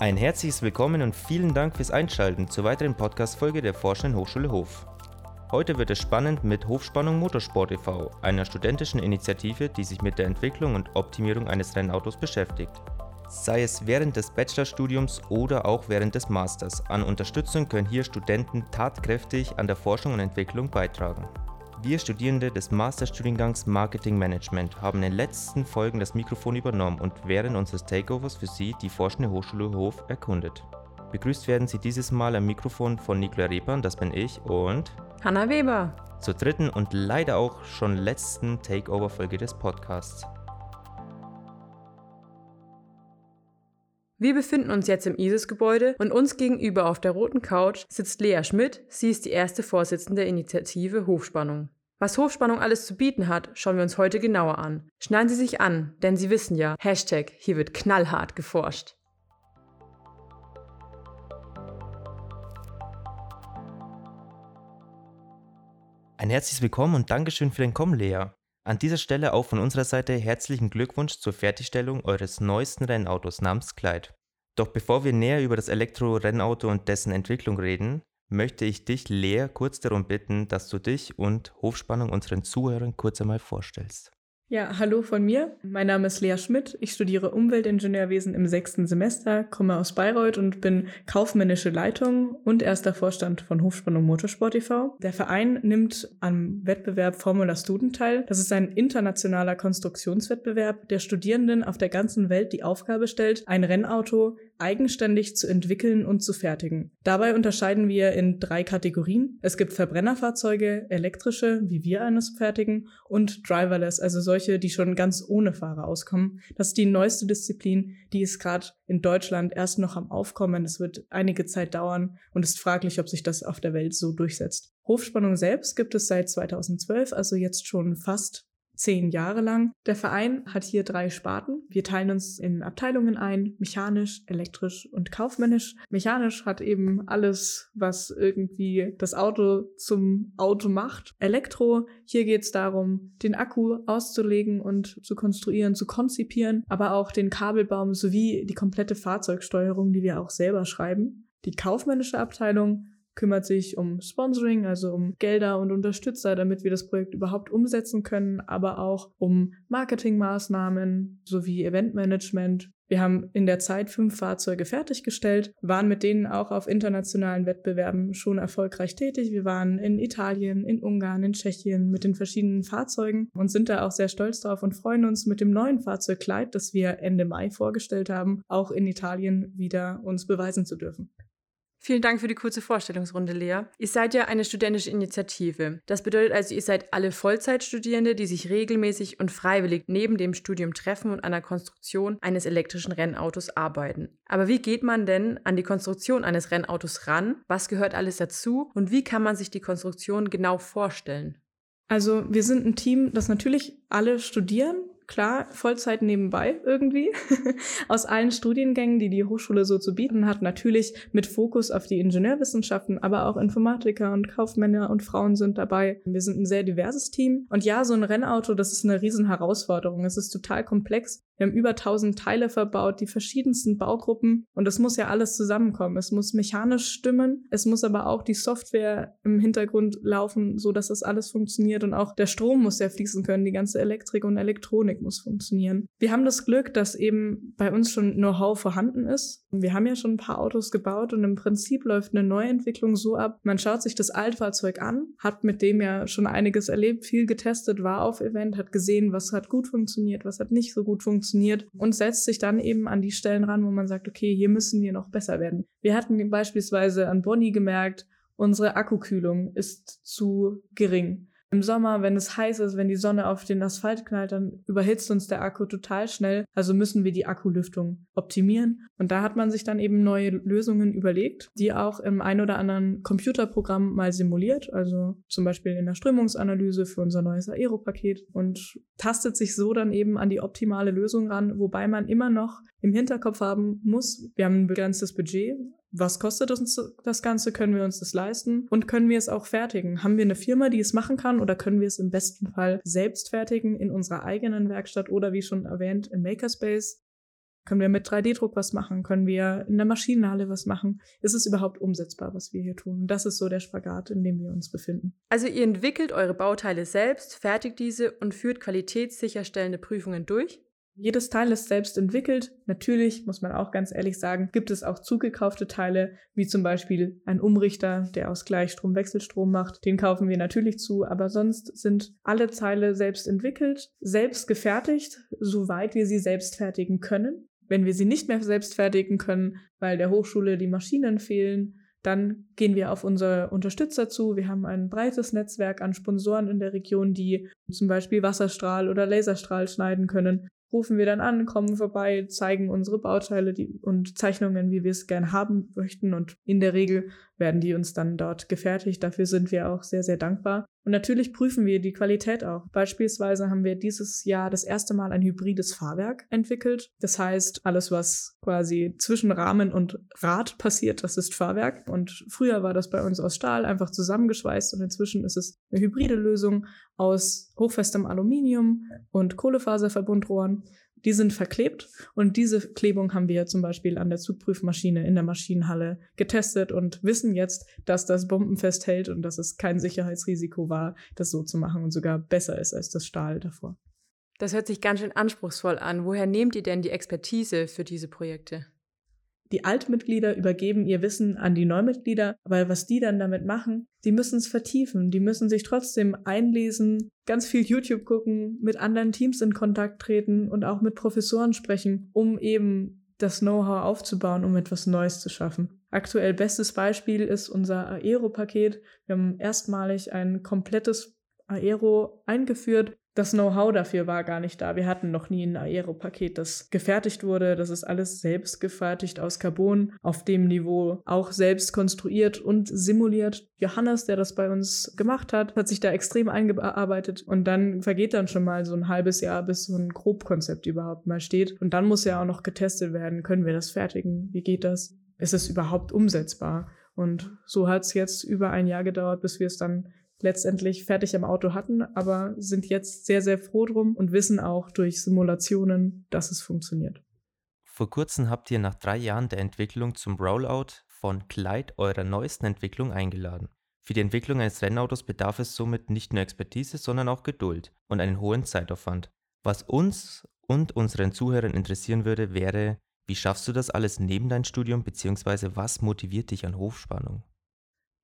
Ein herzliches Willkommen und vielen Dank fürs Einschalten zur weiteren Podcast-Folge der Forschenden Hochschule Hof. Heute wird es spannend mit Hofspannung Motorsport e.V., einer studentischen Initiative, die sich mit der Entwicklung und Optimierung eines Rennautos beschäftigt. Sei es während des Bachelorstudiums oder auch während des Masters. An Unterstützung können hier Studenten tatkräftig an der Forschung und Entwicklung beitragen. Wir Studierende des Masterstudiengangs Marketing Management haben in den letzten Folgen das Mikrofon übernommen und während unseres Takeovers für Sie die Forschende Hochschule Hof erkundet. Begrüßt werden Sie dieses Mal am Mikrofon von Nikola Repan, das bin ich, und Hanna Weber. Zur dritten und leider auch schon letzten Takeover-Folge des Podcasts. Wir befinden uns jetzt im ISIS-Gebäude und uns gegenüber auf der roten Couch sitzt Lea Schmidt. Sie ist die erste Vorsitzende der Initiative Hofspannung. Was Hofspannung alles zu bieten hat, schauen wir uns heute genauer an. Schneiden Sie sich an, denn Sie wissen ja, Hashtag, hier wird knallhart geforscht. Ein herzliches Willkommen und Dankeschön für den Kommen, Lea. An dieser Stelle auch von unserer Seite herzlichen Glückwunsch zur Fertigstellung eures neuesten Rennautos namens Clyde. Doch bevor wir näher über das Elektro-Rennauto und dessen Entwicklung reden, möchte ich dich, Lea, kurz darum bitten, dass du dich und Hofspannung unseren Zuhörern kurz einmal vorstellst. Ja, hallo von mir. Mein Name ist Lea Schmidt. Ich studiere Umweltingenieurwesen im sechsten Semester, komme aus Bayreuth und bin kaufmännische Leitung und erster Vorstand von Hofspannung Motorsport e.V. Der Verein nimmt am Wettbewerb Formula Student teil. Das ist ein internationaler Konstruktionswettbewerb, der Studierenden auf der ganzen Welt die Aufgabe stellt, ein Rennauto eigenständig zu entwickeln und zu fertigen. Dabei unterscheiden wir in drei Kategorien. Es gibt Verbrennerfahrzeuge, elektrische, wie wir eines fertigen, und driverless, also solche, die schon ganz ohne Fahrer auskommen. Das ist die neueste Disziplin, die ist gerade in Deutschland erst noch am Aufkommen. Es wird einige Zeit dauern und ist fraglich, ob sich das auf der Welt so durchsetzt. Hofspannung selbst gibt es seit 2012, also jetzt schon fast zehn Jahre lang. Der Verein hat hier drei Sparten. Wir teilen uns in Abteilungen ein, mechanisch, elektrisch und kaufmännisch. Mechanisch hat eben alles, was irgendwie das Auto zum Auto macht. Elektro, hier geht es darum, den Akku auszulegen und zu konstruieren, zu konzipieren, aber auch den Kabelbaum sowie die komplette Fahrzeugsteuerung, die wir auch selber schreiben. Die kaufmännische Abteilung kümmert sich um Sponsoring, also um Gelder und Unterstützer, damit wir das Projekt überhaupt umsetzen können, aber auch um Marketingmaßnahmen sowie Eventmanagement. Wir haben in der Zeit fünf Fahrzeuge fertiggestellt, waren mit denen auch auf internationalen Wettbewerben schon erfolgreich tätig. Wir waren in Italien, in Ungarn, in Tschechien mit den verschiedenen Fahrzeugen und sind da auch sehr stolz drauf und freuen uns mit dem neuen Fahrzeug Kleid, das wir Ende Mai vorgestellt haben, auch in Italien wieder uns beweisen zu dürfen. Vielen Dank für die kurze Vorstellungsrunde, Lea. Ihr seid ja eine studentische Initiative. Das bedeutet also, ihr seid alle Vollzeitstudierende, die sich regelmäßig und freiwillig neben dem Studium treffen und an der Konstruktion eines elektrischen Rennautos arbeiten. Aber wie geht man denn an die Konstruktion eines Rennautos ran? Was gehört alles dazu? Und wie kann man sich die Konstruktion genau vorstellen? Also wir sind ein Team, das natürlich alle studieren, klar, Vollzeit nebenbei irgendwie, aus allen Studiengängen, die die Hochschule so zu bieten hat, natürlich mit Fokus auf die Ingenieurwissenschaften, aber auch Informatiker und Kaufmänner und Frauen sind dabei. Wir sind ein sehr diverses Team. Und ja, so ein Rennauto, das ist eine riesen Herausforderung. Es ist total komplex. Wir haben über 1000 Teile verbaut, die verschiedensten Baugruppen und es muss ja alles zusammenkommen. Es muss mechanisch stimmen, es muss aber auch die Software im Hintergrund laufen, so dass das alles funktioniert und auch der Strom muss ja fließen können, die ganze Elektrik und Elektronik muss funktionieren. Wir haben das Glück, dass eben bei uns schon Know-how vorhanden ist. Wir haben ja schon ein paar Autos gebaut und im Prinzip läuft eine Neuentwicklung so ab, man schaut sich das Altfahrzeug an, hat mit dem ja schon einiges erlebt, viel getestet, war auf Event, hat gesehen, was hat gut funktioniert, was hat nicht so gut funktioniert funktioniert und setzt sich dann eben an die Stellen ran, wo man sagt, okay, hier müssen wir noch besser werden. Wir hatten beispielsweise an Bonnie gemerkt, unsere Akkukühlung ist zu gering. Im Sommer, wenn es heiß ist, wenn die Sonne auf den Asphalt knallt, dann überhitzt uns der Akku total schnell. Also müssen wir die Akkulüftung optimieren. Und da hat man sich dann eben neue Lösungen überlegt, die auch im ein oder anderen Computerprogramm mal simuliert. Also zum Beispiel in der Strömungsanalyse für unser neues Aero-Paket und tastet sich so dann eben an die optimale Lösung ran, wobei man immer noch im Hinterkopf haben muss, wir haben ein begrenztes Budget, was kostet uns das Ganze? Können wir uns das leisten? Und können wir es auch fertigen? Haben wir eine Firma, die es machen kann oder können wir es im besten Fall selbst fertigen in unserer eigenen Werkstatt oder wie schon erwähnt im Makerspace? Können wir mit 3D-Druck was machen? Können wir in der Maschinenhalle was machen? Ist es überhaupt umsetzbar, was wir hier tun? Das ist so der Spagat, in dem wir uns befinden. Also ihr entwickelt eure Bauteile selbst, fertigt diese und führt qualitätssicherstellende Prüfungen durch? Jedes Teil ist selbst entwickelt. Natürlich, muss man auch ganz ehrlich sagen, gibt es auch zugekaufte Teile, wie zum Beispiel ein Umrichter, der aus Gleichstrom Wechselstrom macht. Den kaufen wir natürlich zu, aber sonst sind alle Teile selbst entwickelt, selbst gefertigt, soweit wir sie selbst fertigen können. Wenn wir sie nicht mehr selbst fertigen können, weil der Hochschule die Maschinen fehlen, dann gehen wir auf unsere Unterstützer zu. Wir haben ein breites Netzwerk an Sponsoren in der Region, die zum Beispiel Wasserstrahl oder Laserstrahl schneiden können rufen wir dann an, kommen vorbei, zeigen unsere Bauteile die, und Zeichnungen, wie wir es gerne haben möchten. Und in der Regel werden die uns dann dort gefertigt. Dafür sind wir auch sehr, sehr dankbar. Und natürlich prüfen wir die Qualität auch. Beispielsweise haben wir dieses Jahr das erste Mal ein hybrides Fahrwerk entwickelt. Das heißt, alles, was quasi zwischen Rahmen und Rad passiert, das ist Fahrwerk. Und früher war das bei uns aus Stahl einfach zusammengeschweißt und inzwischen ist es eine hybride Lösung aus hochfestem Aluminium und Kohlefaserverbundrohren. Die sind verklebt und diese Klebung haben wir zum Beispiel an der Zugprüfmaschine in der Maschinenhalle getestet und wissen jetzt, dass das bombenfest hält und dass es kein Sicherheitsrisiko war, das so zu machen und sogar besser ist als das Stahl davor. Das hört sich ganz schön anspruchsvoll an. Woher nehmt ihr denn die Expertise für diese Projekte? Die Altmitglieder übergeben ihr Wissen an die Neumitglieder, aber was die dann damit machen, die müssen es vertiefen, die müssen sich trotzdem einlesen, ganz viel YouTube gucken, mit anderen Teams in Kontakt treten und auch mit Professoren sprechen, um eben das Know-how aufzubauen, um etwas Neues zu schaffen. Aktuell bestes Beispiel ist unser Aero-Paket. Wir haben erstmalig ein komplettes Aero eingeführt, das Know-how dafür war gar nicht da. Wir hatten noch nie ein Aero-Paket, das gefertigt wurde. Das ist alles selbst gefertigt aus Carbon, auf dem Niveau auch selbst konstruiert und simuliert. Johannes, der das bei uns gemacht hat, hat sich da extrem eingearbeitet und dann vergeht dann schon mal so ein halbes Jahr, bis so ein Grobkonzept überhaupt mal steht. Und dann muss ja auch noch getestet werden. Können wir das fertigen? Wie geht das? Ist es überhaupt umsetzbar? Und so hat es jetzt über ein Jahr gedauert, bis wir es dann letztendlich fertig im Auto hatten, aber sind jetzt sehr, sehr froh drum und wissen auch durch Simulationen, dass es funktioniert. Vor kurzem habt ihr nach drei Jahren der Entwicklung zum Rollout von Clyde eurer neuesten Entwicklung eingeladen. Für die Entwicklung eines Rennautos bedarf es somit nicht nur Expertise, sondern auch Geduld und einen hohen Zeitaufwand. Was uns und unseren Zuhörern interessieren würde, wäre, wie schaffst du das alles neben deinem Studium, beziehungsweise was motiviert dich an Hochspannung?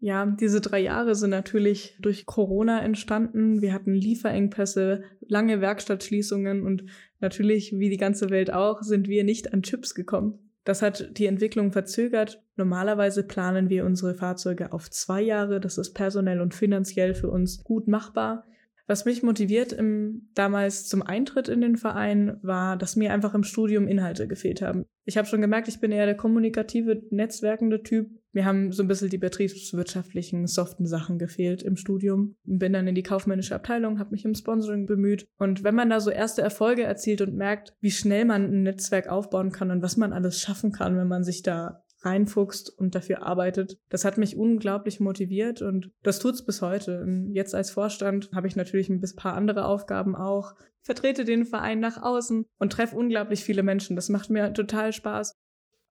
Ja, diese drei Jahre sind natürlich durch Corona entstanden. Wir hatten Lieferengpässe, lange Werkstattschließungen und natürlich, wie die ganze Welt auch, sind wir nicht an Chips gekommen. Das hat die Entwicklung verzögert. Normalerweise planen wir unsere Fahrzeuge auf zwei Jahre. Das ist personell und finanziell für uns gut machbar. Was mich motiviert im, damals zum Eintritt in den Verein war, dass mir einfach im Studium Inhalte gefehlt haben. Ich habe schon gemerkt, ich bin eher der kommunikative, netzwerkende Typ. Mir haben so ein bisschen die betriebswirtschaftlichen, soften Sachen gefehlt im Studium. Bin dann in die kaufmännische Abteilung, habe mich im Sponsoring bemüht. Und wenn man da so erste Erfolge erzielt und merkt, wie schnell man ein Netzwerk aufbauen kann und was man alles schaffen kann, wenn man sich da reinfuchst und dafür arbeitet. Das hat mich unglaublich motiviert und das tut's bis heute. Jetzt als Vorstand habe ich natürlich ein paar andere Aufgaben auch. Vertrete den Verein nach außen und treffe unglaublich viele Menschen. Das macht mir total Spaß.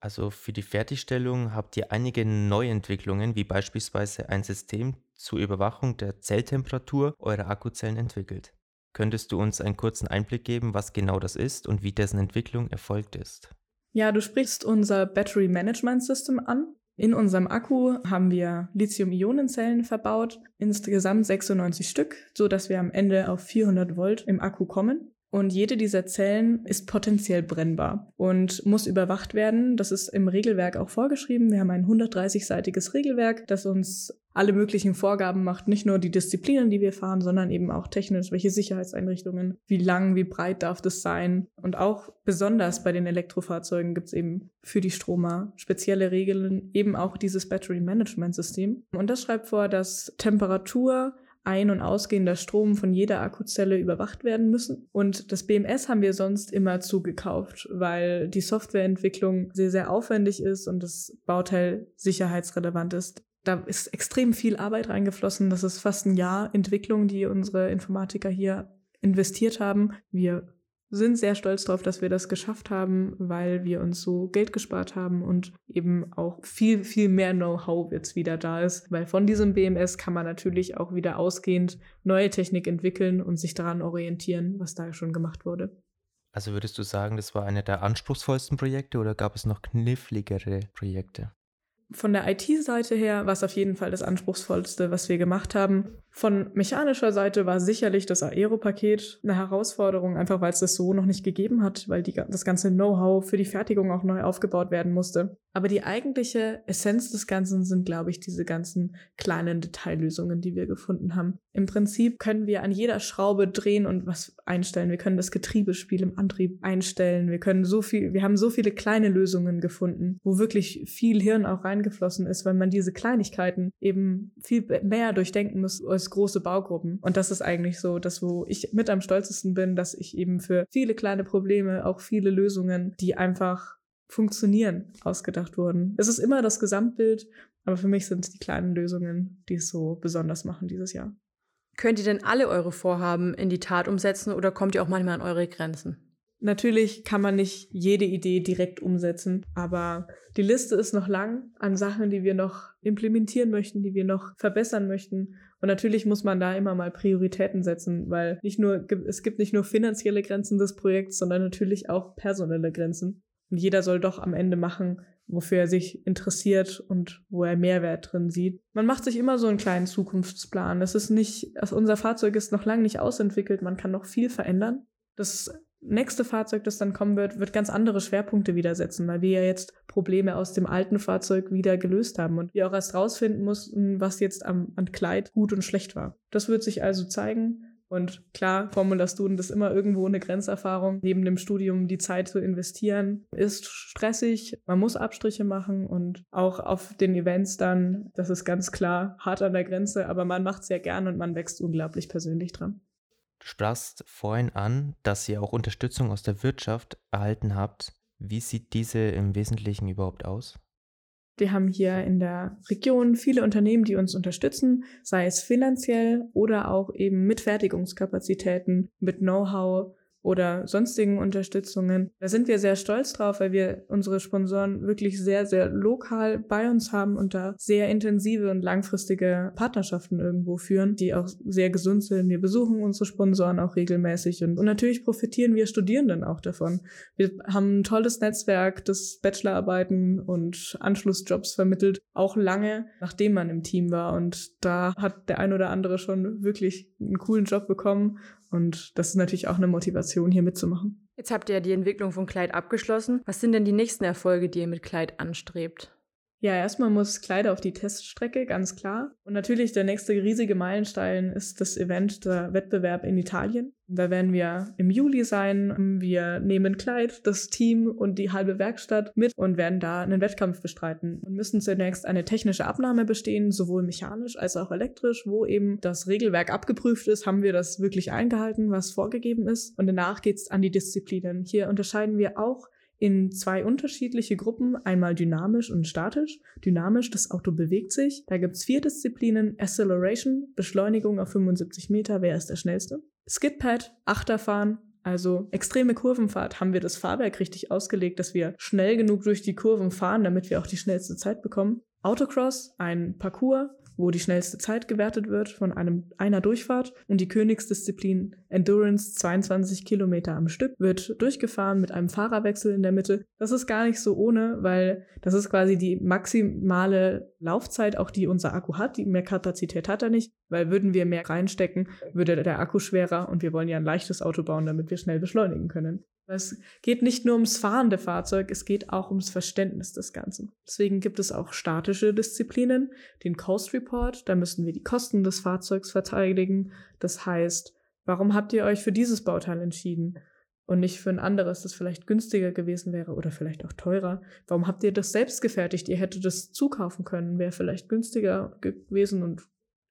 Also für die Fertigstellung habt ihr einige Neuentwicklungen, wie beispielsweise ein System zur Überwachung der Zelltemperatur eurer Akkuzellen entwickelt. Könntest du uns einen kurzen Einblick geben, was genau das ist und wie dessen Entwicklung erfolgt ist? Ja, du sprichst unser Battery Management System an. In unserem Akku haben wir Lithium-Ionen-Zellen verbaut, insgesamt 96 Stück, so dass wir am Ende auf 400 Volt im Akku kommen. Und jede dieser Zellen ist potenziell brennbar und muss überwacht werden. Das ist im Regelwerk auch vorgeschrieben. Wir haben ein 130-seitiges Regelwerk, das uns alle möglichen Vorgaben macht, nicht nur die Disziplinen, die wir fahren, sondern eben auch technisch, welche Sicherheitseinrichtungen, wie lang, wie breit darf das sein. Und auch besonders bei den Elektrofahrzeugen gibt es eben für die Stromer spezielle Regeln, eben auch dieses Battery Management System. Und das schreibt vor, dass Temperatur, ein- und ausgehender Strom von jeder Akkuzelle überwacht werden müssen. Und das BMS haben wir sonst immer zugekauft, weil die Softwareentwicklung sehr, sehr aufwendig ist und das Bauteil sicherheitsrelevant ist. Da ist extrem viel Arbeit reingeflossen. Das ist fast ein Jahr Entwicklung, die unsere Informatiker hier investiert haben. Wir sind sehr stolz darauf, dass wir das geschafft haben, weil wir uns so Geld gespart haben und eben auch viel, viel mehr Know-how jetzt wieder da ist. Weil von diesem BMS kann man natürlich auch wieder ausgehend neue Technik entwickeln und sich daran orientieren, was da schon gemacht wurde. Also würdest du sagen, das war einer der anspruchsvollsten Projekte oder gab es noch kniffligere Projekte? Von der IT-Seite her war es auf jeden Fall das anspruchsvollste, was wir gemacht haben. Von mechanischer Seite war sicherlich das Aero-Paket eine Herausforderung, einfach weil es das so noch nicht gegeben hat, weil die, das ganze Know-how für die Fertigung auch neu aufgebaut werden musste. Aber die eigentliche Essenz des Ganzen sind, glaube ich, diese ganzen kleinen Detaillösungen, die wir gefunden haben. Im Prinzip können wir an jeder Schraube drehen und was einstellen. Wir können das Getriebespiel im Antrieb einstellen. Wir können so viel, wir haben so viele kleine Lösungen gefunden, wo wirklich viel Hirn auch reingeflossen ist, weil man diese Kleinigkeiten eben viel mehr durchdenken muss als große Baugruppen. Und das ist eigentlich so das, wo ich mit am stolzesten bin, dass ich eben für viele kleine Probleme auch viele Lösungen, die einfach funktionieren, ausgedacht wurden. Es ist immer das Gesamtbild, aber für mich sind es die kleinen Lösungen, die es so besonders machen dieses Jahr. Könnt ihr denn alle eure Vorhaben in die Tat umsetzen oder kommt ihr auch manchmal an eure Grenzen? Natürlich kann man nicht jede Idee direkt umsetzen, aber die Liste ist noch lang an Sachen, die wir noch implementieren möchten, die wir noch verbessern möchten. Und natürlich muss man da immer mal Prioritäten setzen, weil nicht nur, es gibt nicht nur finanzielle Grenzen des Projekts, sondern natürlich auch personelle Grenzen. Und jeder soll doch am Ende machen, wofür er sich interessiert und wo er Mehrwert drin sieht. Man macht sich immer so einen kleinen Zukunftsplan. Das ist nicht, also unser Fahrzeug ist noch lange nicht ausentwickelt, man kann noch viel verändern. Das nächste Fahrzeug, das dann kommen wird, wird ganz andere Schwerpunkte wieder setzen, weil wir ja jetzt Probleme aus dem alten Fahrzeug wieder gelöst haben und wir auch erst rausfinden mussten, was jetzt am, an Kleid gut und schlecht war. Das wird sich also zeigen. Und klar, Formula Student ist immer irgendwo eine Grenzerfahrung. Neben dem Studium die Zeit zu investieren ist stressig. Man muss Abstriche machen und auch auf den Events dann, das ist ganz klar, hart an der Grenze, aber man macht es ja gern und man wächst unglaublich persönlich dran. Du sprachst vorhin an, dass ihr auch Unterstützung aus der Wirtschaft erhalten habt. Wie sieht diese im Wesentlichen überhaupt aus? Wir haben hier in der Region viele Unternehmen, die uns unterstützen, sei es finanziell oder auch eben mit Fertigungskapazitäten, mit Know-how oder sonstigen Unterstützungen. Da sind wir sehr stolz drauf, weil wir unsere Sponsoren wirklich sehr, sehr lokal bei uns haben und da sehr intensive und langfristige Partnerschaften irgendwo führen, die auch sehr gesund sind. Wir besuchen unsere Sponsoren auch regelmäßig und, und natürlich profitieren wir Studierenden auch davon. Wir haben ein tolles Netzwerk, das Bachelorarbeiten und Anschlussjobs vermittelt, auch lange nachdem man im Team war und da hat der ein oder andere schon wirklich einen coolen Job bekommen und das ist natürlich auch eine Motivation, hier mitzumachen. Jetzt habt ihr ja die Entwicklung von Kleid abgeschlossen. Was sind denn die nächsten Erfolge, die ihr mit Kleid anstrebt? Ja, erstmal muss Kleider auf die Teststrecke, ganz klar. Und natürlich der nächste riesige Meilenstein ist das Event, der Wettbewerb in Italien. Da werden wir im Juli sein. Wir nehmen Kleid, das Team und die halbe Werkstatt mit und werden da einen Wettkampf bestreiten und müssen zunächst eine technische Abnahme bestehen, sowohl mechanisch als auch elektrisch, wo eben das Regelwerk abgeprüft ist, haben wir das wirklich eingehalten, was vorgegeben ist. Und danach geht's an die Disziplinen. Hier unterscheiden wir auch in zwei unterschiedliche Gruppen, einmal dynamisch und statisch. Dynamisch, das Auto bewegt sich. Da gibt's vier Disziplinen. Acceleration, Beschleunigung auf 75 Meter, wer ist der schnellste? Skidpad, Achterfahren, also extreme Kurvenfahrt, haben wir das Fahrwerk richtig ausgelegt, dass wir schnell genug durch die Kurven fahren, damit wir auch die schnellste Zeit bekommen. Autocross, ein Parcours, wo die schnellste Zeit gewertet wird von einem, einer Durchfahrt. Und die Königsdisziplin Endurance, 22 Kilometer am Stück, wird durchgefahren mit einem Fahrerwechsel in der Mitte. Das ist gar nicht so ohne, weil das ist quasi die maximale Laufzeit, auch die unser Akku hat. Die mehr Kapazität hat er nicht, weil würden wir mehr reinstecken, würde der Akku schwerer und wir wollen ja ein leichtes Auto bauen, damit wir schnell beschleunigen können. Es geht nicht nur ums fahrende Fahrzeug, es geht auch ums Verständnis des Ganzen. Deswegen gibt es auch statische Disziplinen, den Cost Report, da müssen wir die Kosten des Fahrzeugs verteidigen. Das heißt, warum habt ihr euch für dieses Bauteil entschieden und nicht für ein anderes, das vielleicht günstiger gewesen wäre oder vielleicht auch teurer? Warum habt ihr das selbst gefertigt? Ihr hättet das zukaufen können, wäre vielleicht günstiger gewesen und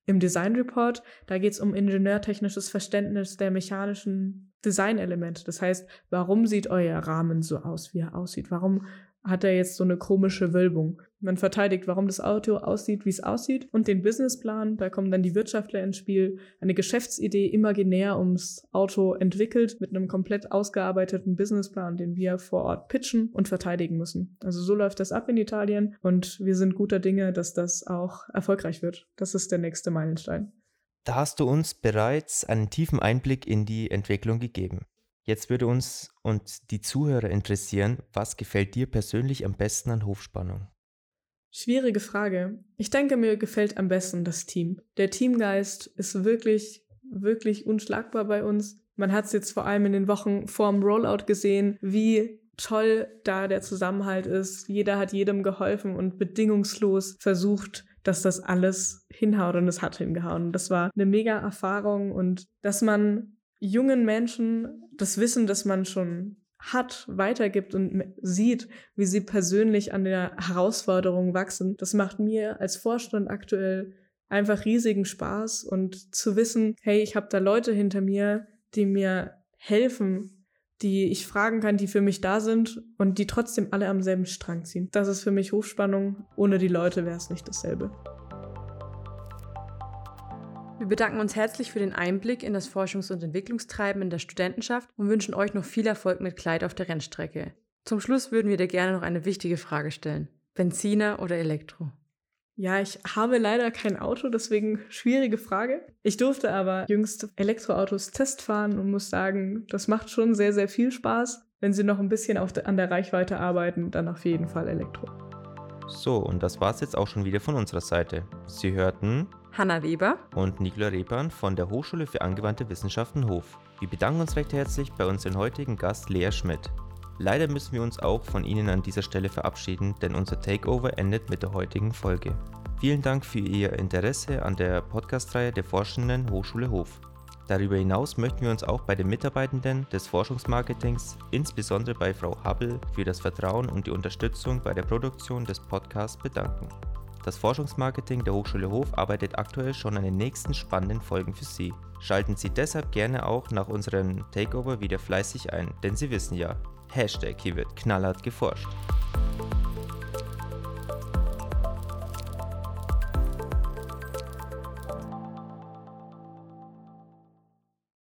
im Design Report, da geht es um ingenieurtechnisches Verständnis der mechanischen Designelemente. Das heißt, warum sieht euer Rahmen so aus, wie er aussieht? Warum hat er jetzt so eine komische Wölbung. Man verteidigt, warum das Auto aussieht, wie es aussieht und den Businessplan, da kommen dann die Wirtschaftler ins Spiel, eine Geschäftsidee imaginär ums Auto entwickelt mit einem komplett ausgearbeiteten Businessplan, den wir vor Ort pitchen und verteidigen müssen. Also so läuft das ab in Italien und wir sind guter Dinge, dass das auch erfolgreich wird. Das ist der nächste Meilenstein. Da hast du uns bereits einen tiefen Einblick in die Entwicklung gegeben. Jetzt würde uns und die Zuhörer interessieren, was gefällt dir persönlich am besten an Hofspannung? Schwierige Frage. Ich denke, mir gefällt am besten das Team. Der Teamgeist ist wirklich, wirklich unschlagbar bei uns. Man hat es jetzt vor allem in den Wochen vorm Rollout gesehen, wie toll da der Zusammenhalt ist. Jeder hat jedem geholfen und bedingungslos versucht, dass das alles hinhaut und es hat hingehauen. Das war eine mega Erfahrung und dass man jungen Menschen das Wissen, das man schon hat, weitergibt und sieht, wie sie persönlich an der Herausforderung wachsen. Das macht mir als Vorstand aktuell einfach riesigen Spaß und zu wissen, hey, ich habe da Leute hinter mir, die mir helfen, die ich fragen kann, die für mich da sind und die trotzdem alle am selben Strang ziehen. Das ist für mich Hochspannung. Ohne die Leute wäre es nicht dasselbe. Wir bedanken uns herzlich für den Einblick in das Forschungs- und Entwicklungstreiben in der Studentenschaft und wünschen euch noch viel Erfolg mit Kleid auf der Rennstrecke. Zum Schluss würden wir dir gerne noch eine wichtige Frage stellen. Benziner oder Elektro? Ja, ich habe leider kein Auto, deswegen schwierige Frage. Ich durfte aber jüngst Elektroautos testfahren und muss sagen, das macht schon sehr, sehr viel Spaß. Wenn sie noch ein bisschen de an der Reichweite arbeiten, dann auf jeden Fall Elektro. So, und das war's jetzt auch schon wieder von unserer Seite. Sie hörten Hanna Weber und Nikola Repan von der Hochschule für angewandte Wissenschaften Hof. Wir bedanken uns recht herzlich bei unserem heutigen Gast Lea Schmidt. Leider müssen wir uns auch von Ihnen an dieser Stelle verabschieden, denn unser Takeover endet mit der heutigen Folge. Vielen Dank für Ihr Interesse an der Podcast-Reihe der Forschenden Hochschule Hof. Darüber hinaus möchten wir uns auch bei den Mitarbeitenden des Forschungsmarketings, insbesondere bei Frau Hubble, für das Vertrauen und die Unterstützung bei der Produktion des Podcasts bedanken. Das Forschungsmarketing der Hochschule Hof arbeitet aktuell schon an den nächsten spannenden Folgen für Sie. Schalten Sie deshalb gerne auch nach unserem Takeover wieder fleißig ein, denn Sie wissen ja, Hashtag hier wird knallhart geforscht.